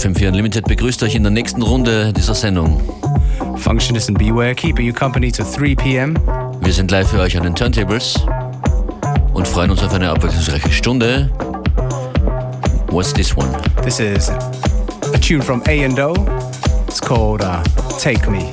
FM4 Unlimited begrüßt euch in der nächsten Runde dieser Sendung. Functionist and Beware keeping you company to 3 p.m. Wir sind live für euch an den Turntables und freuen uns auf eine abwechslungsreiche Stunde. What's this one? This is a tune from A and O. It's called uh, Take Me.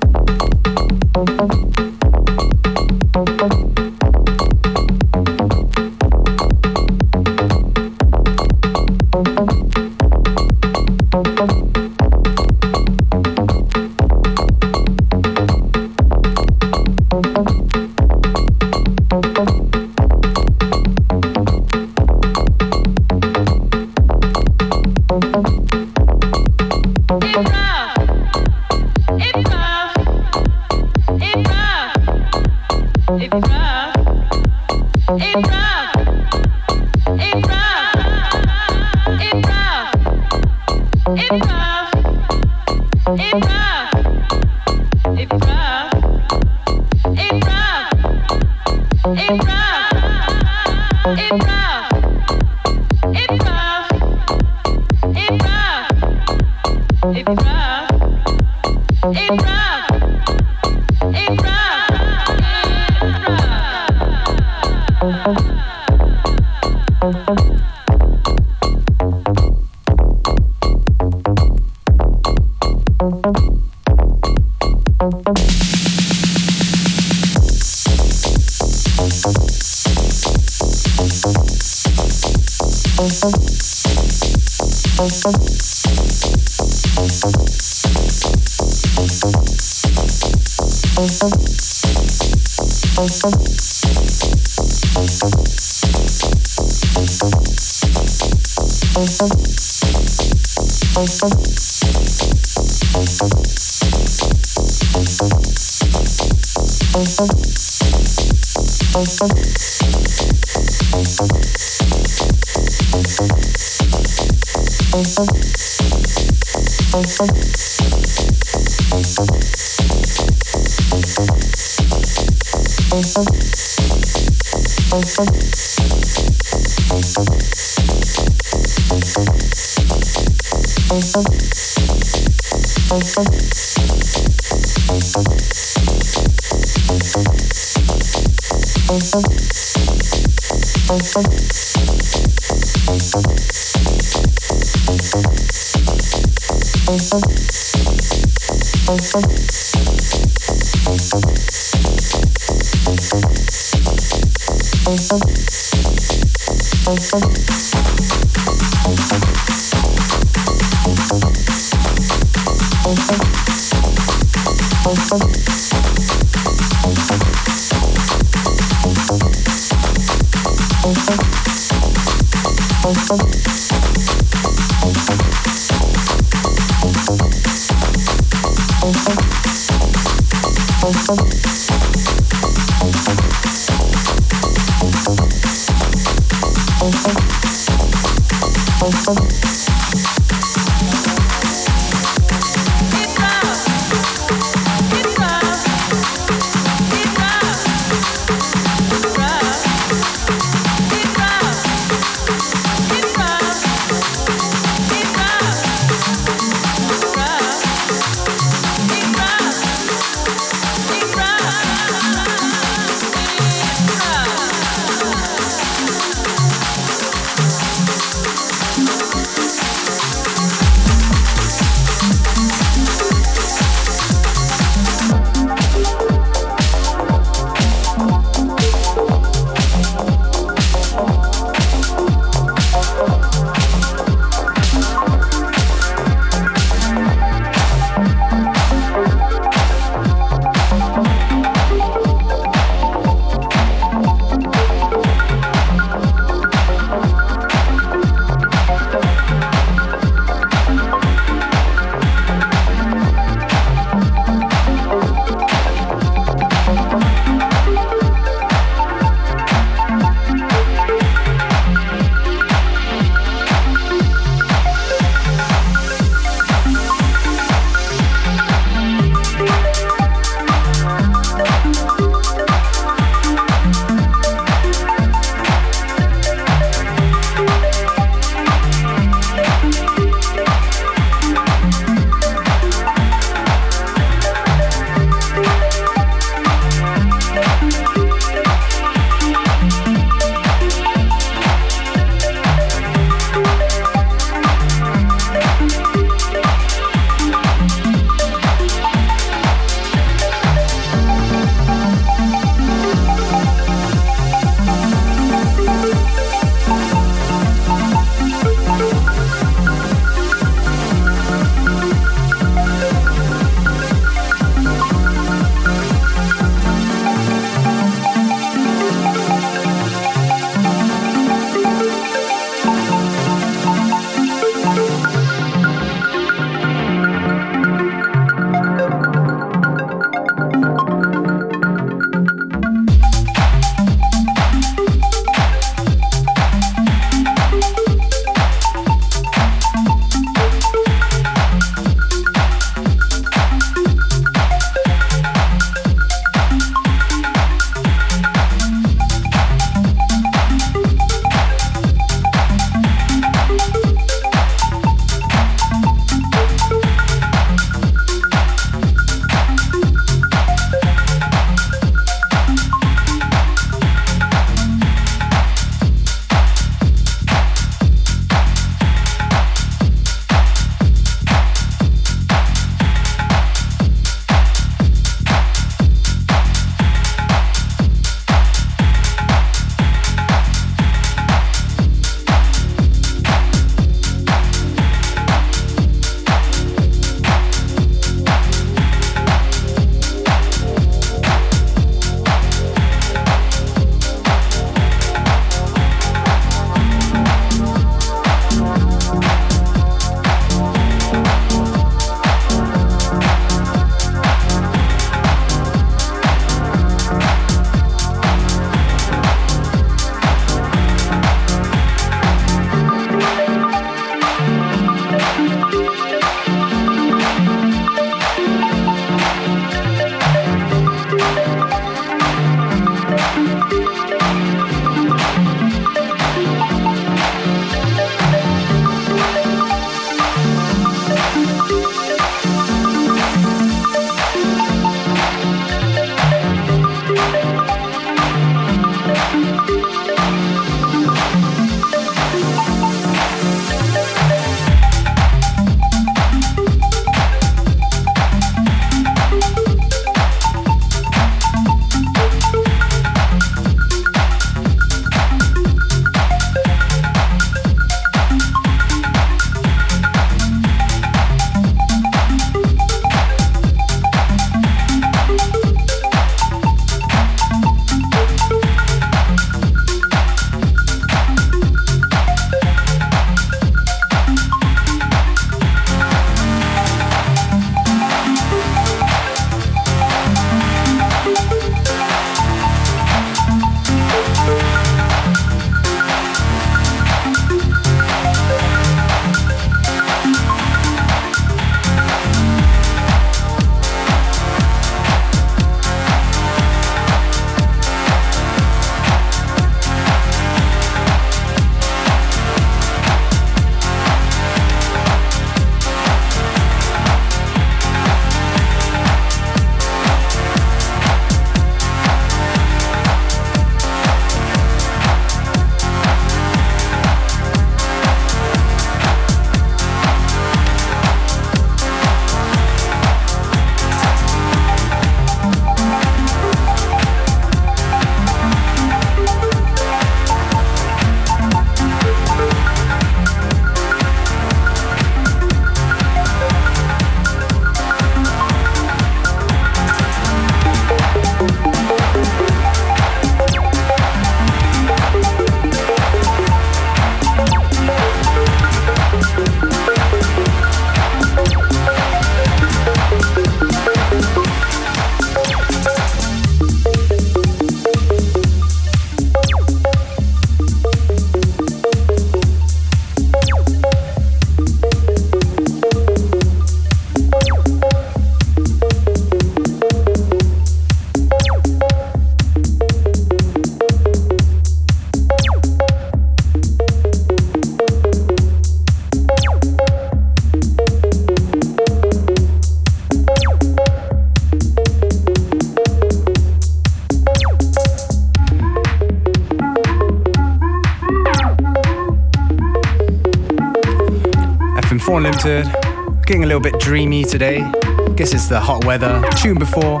Getting a little bit dreamy today. Guess it's the hot weather. Tune before,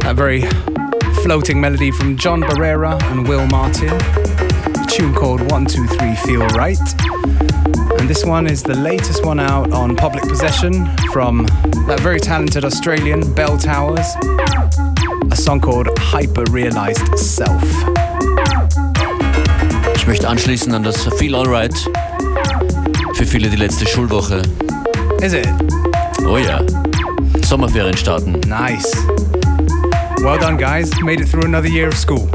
that very floating melody from John Barrera and Will Martin. A tune called 123 Feel Right. And this one is the latest one out on Public Possession from that very talented Australian Bell Towers. A song called Hyper Realized Self. Ich möchte anschließen an das Feel Alright. Für viele die letzte Schulwoche. Is it? Oh ja. Sommerferien starten. Nice. Well done, guys. Made it through another year of school.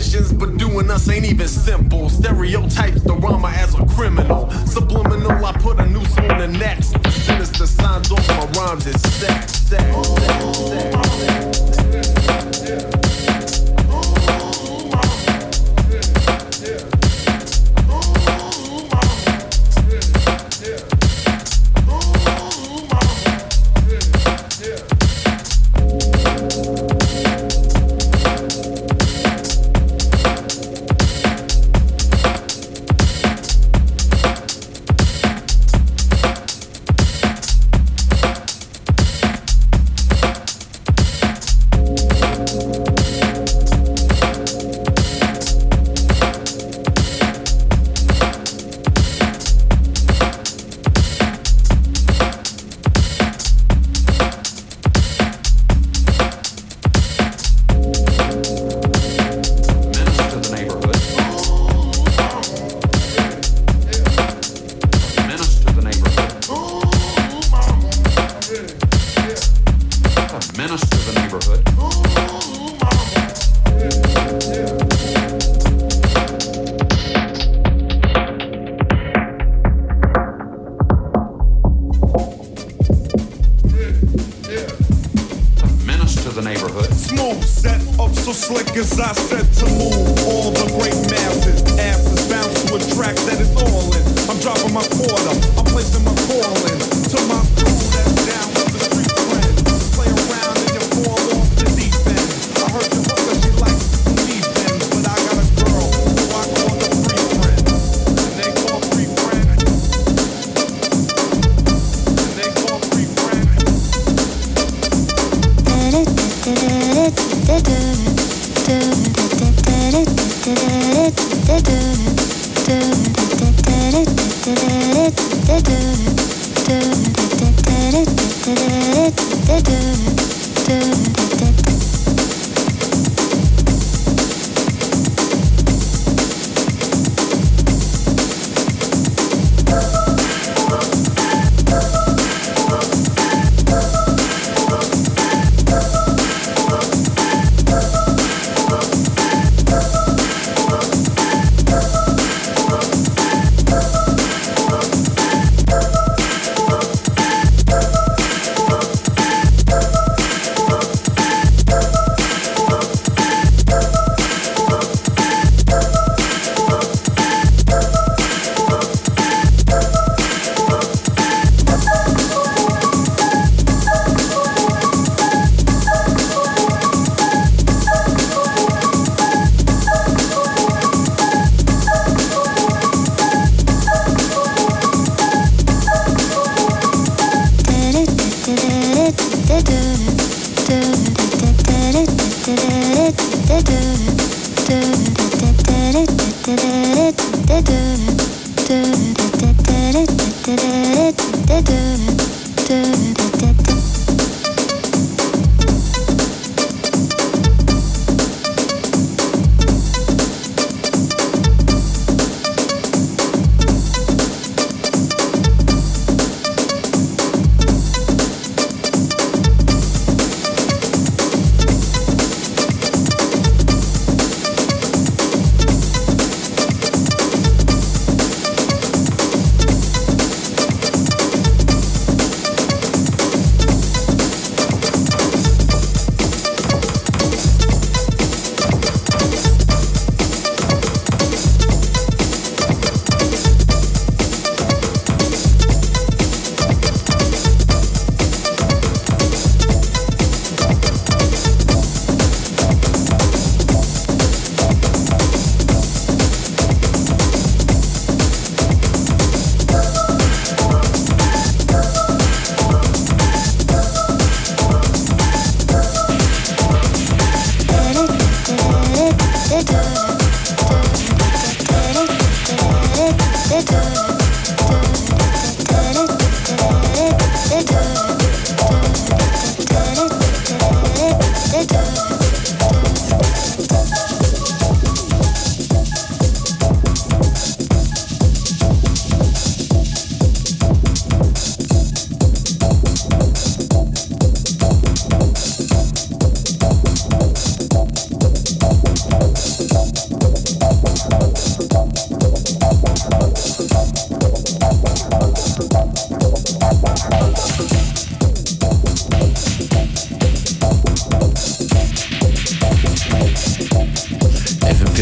Missions, but doing us ain't even simple. Stereotypes the rama as a criminal. Subliminal, I put a noose on the next. Sinister signs off my rhymes, it's sex, sex, sex, sex,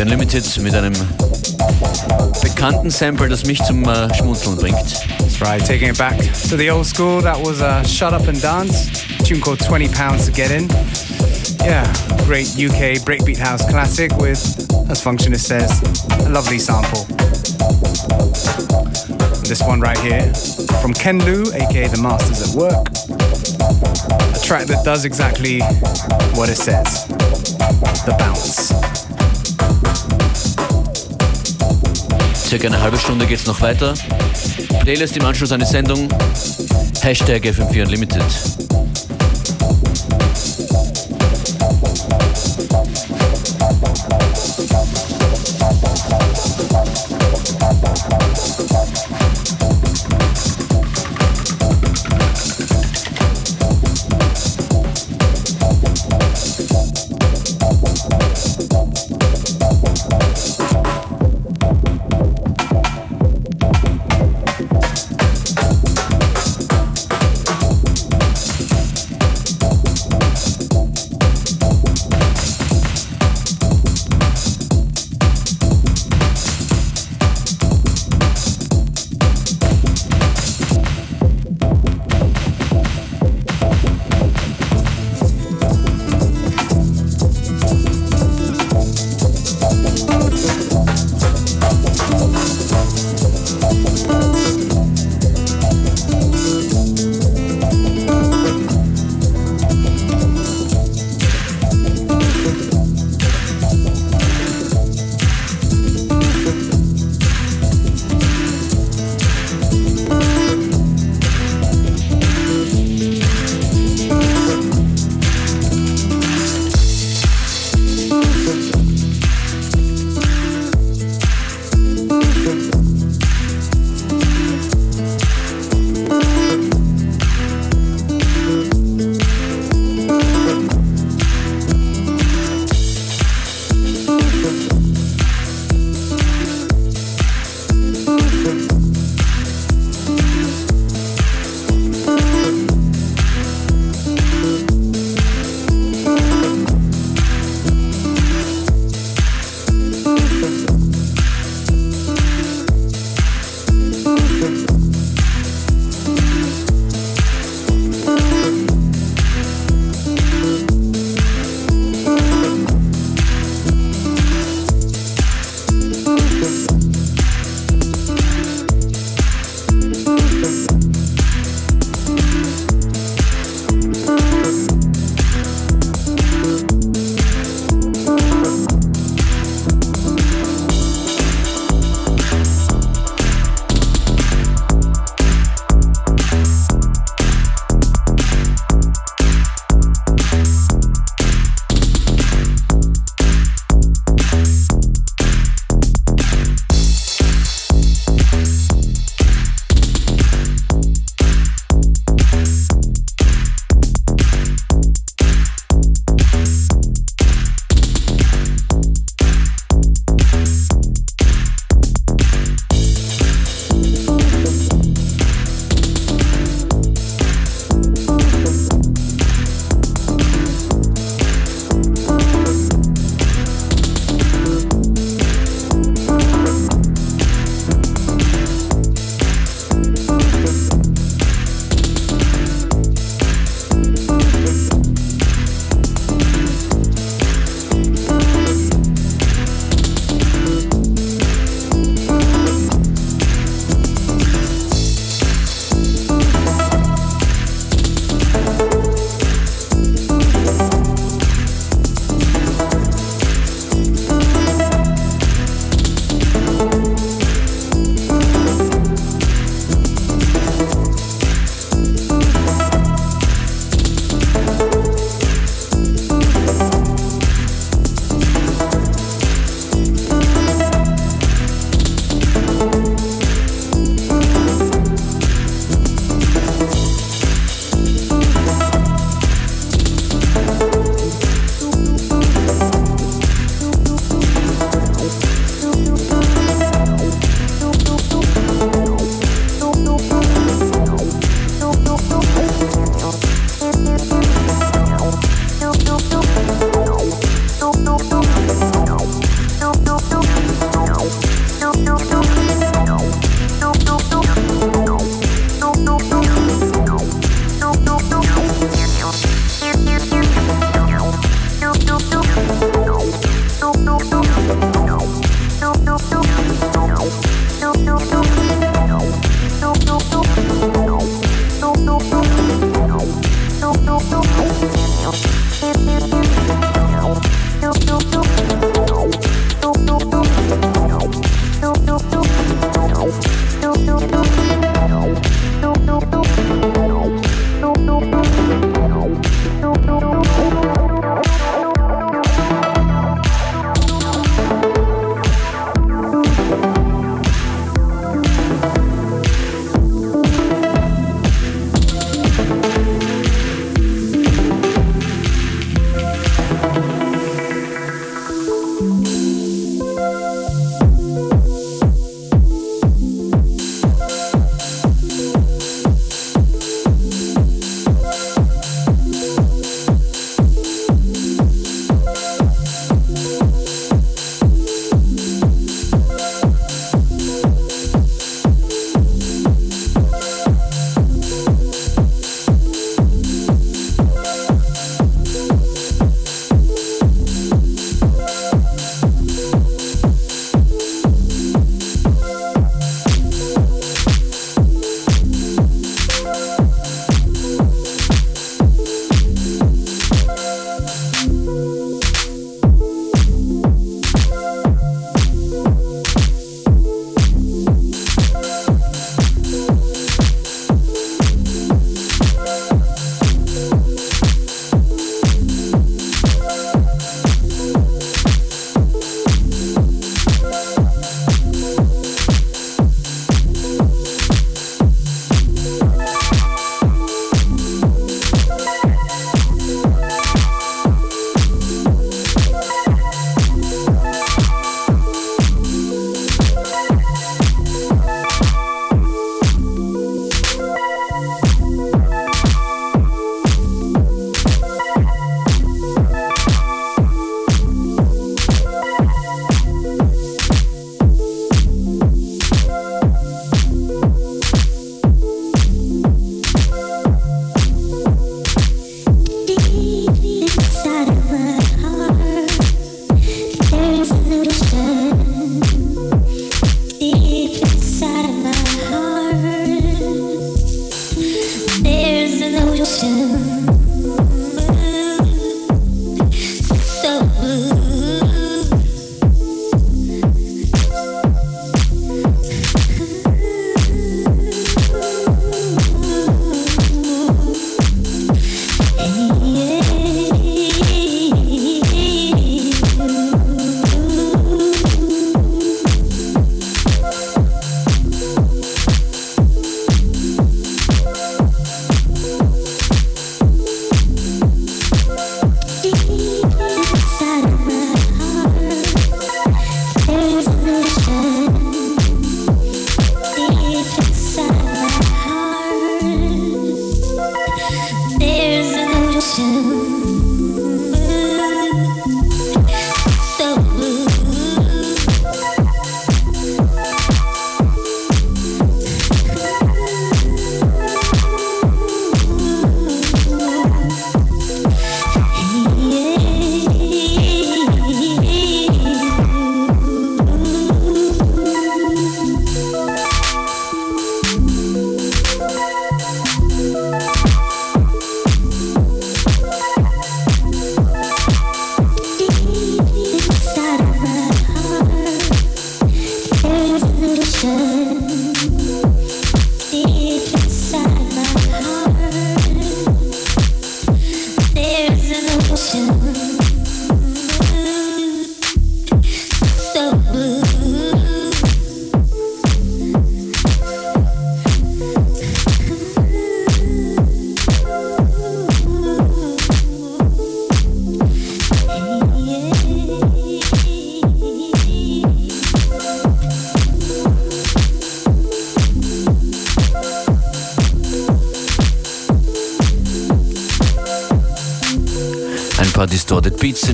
sex. Limited mit einem bekannten Sample, das mich zum äh, Schmunzeln bringt. That's right, taking it back to the old school. That was a Shut Up and Dance, tune called 20 Pounds to Get In. Yeah, great UK breakbeat house classic with, as Functionist says, a lovely sample. This one right here from Ken Lu, aka The Masters at Work. A track that does exactly what it says the bounce. Circa eine halbe Stunde geht's noch weiter. Playlist im Anschluss an die Sendung. Hashtag FM4 Unlimited.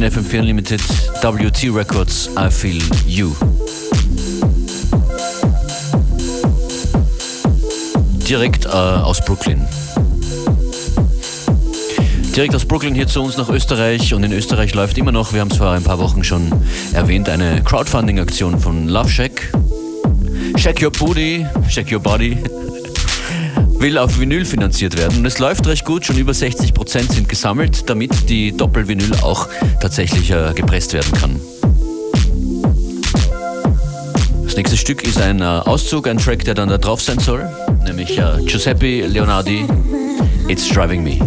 In FM4 Unlimited, WT Records, I Feel You. Direkt äh, aus Brooklyn. Direkt aus Brooklyn hier zu uns nach Österreich und in Österreich läuft immer noch, wir haben es vor ein paar Wochen schon erwähnt, eine Crowdfunding-Aktion von Love Shack. Shack Your Booty, Shack Your Body will auf Vinyl finanziert werden. Und es läuft recht gut, schon über 60 Prozent sind gesammelt, damit die Doppelvinyl auch tatsächlich äh, gepresst werden kann. Das nächste Stück ist ein äh, Auszug, ein Track, der dann da drauf sein soll, nämlich äh, Giuseppe Leonardi, It's Driving Me.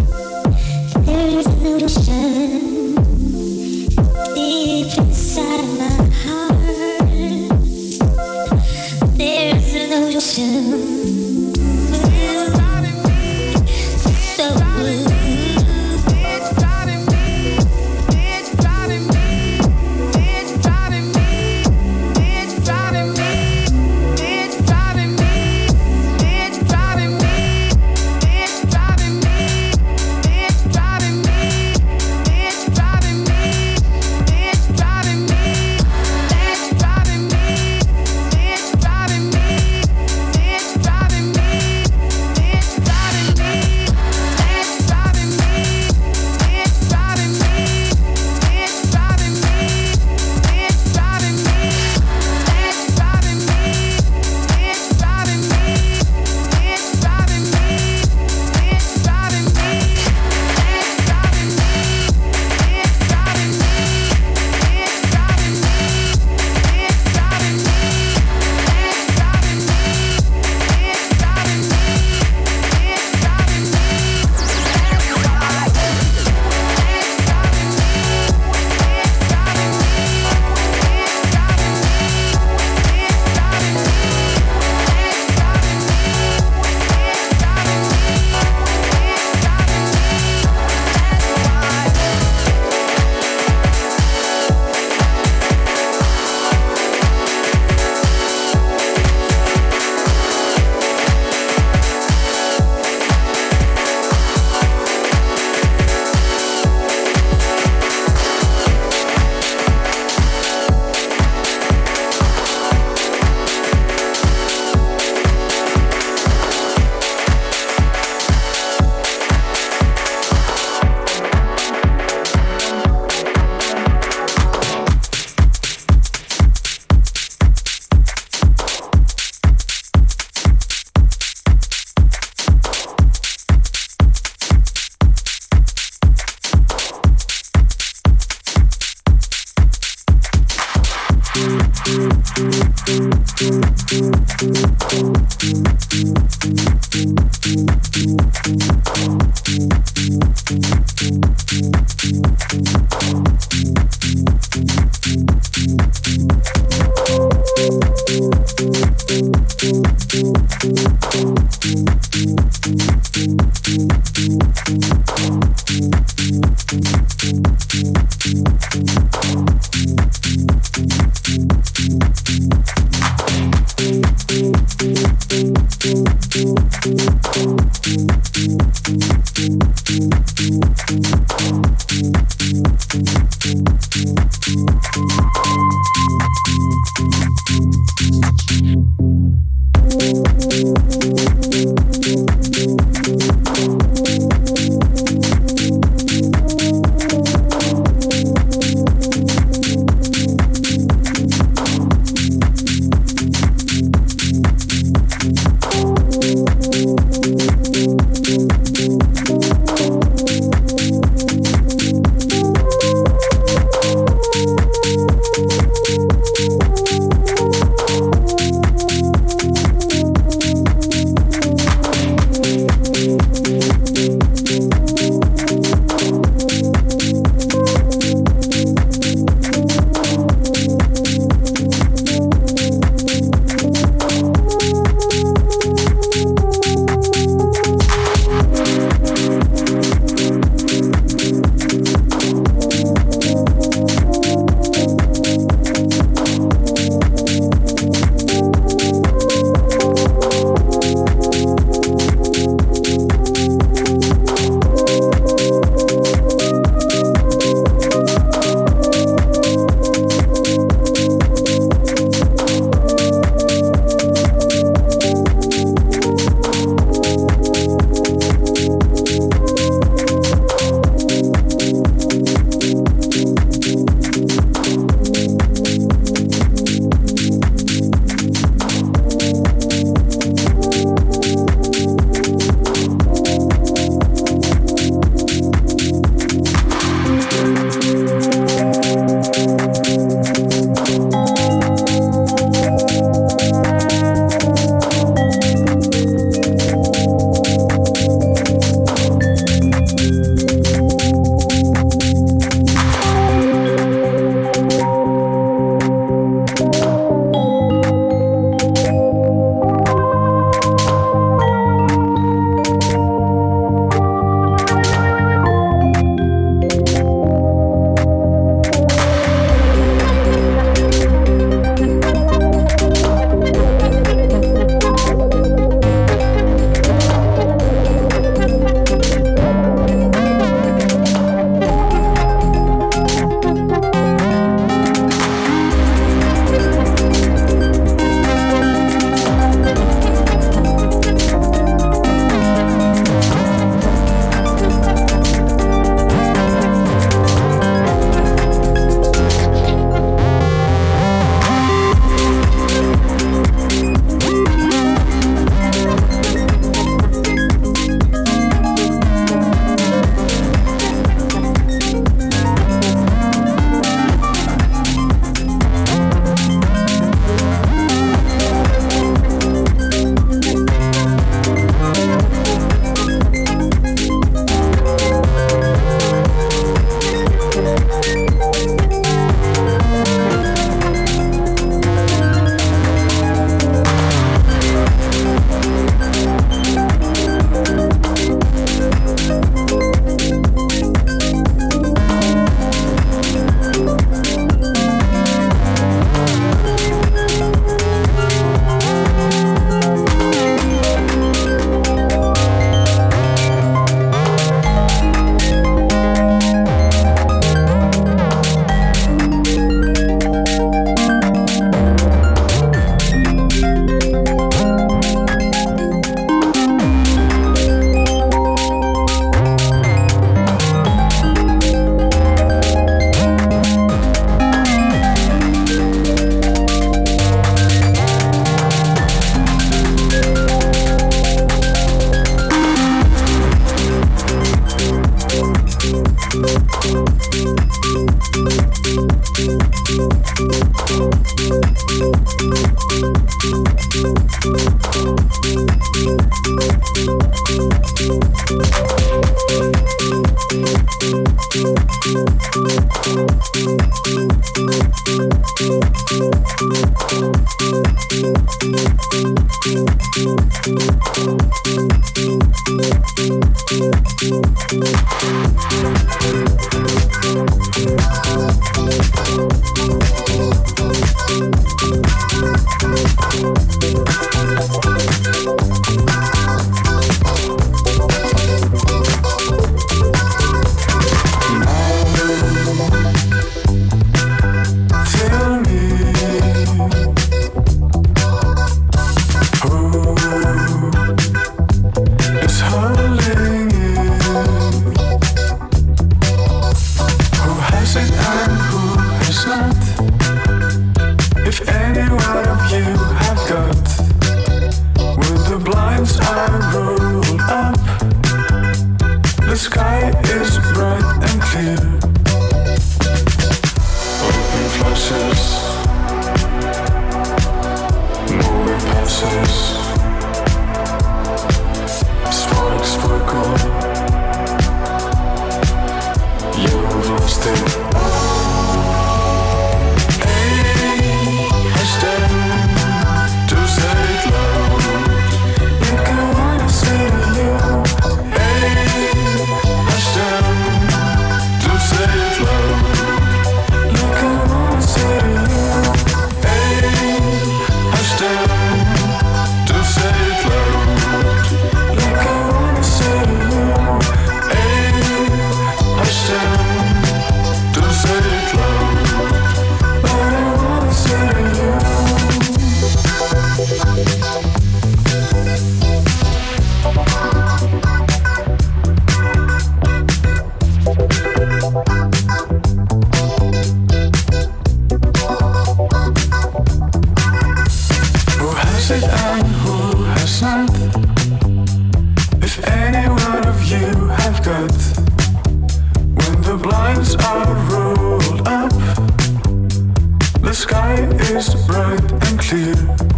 The sky is bright and clear.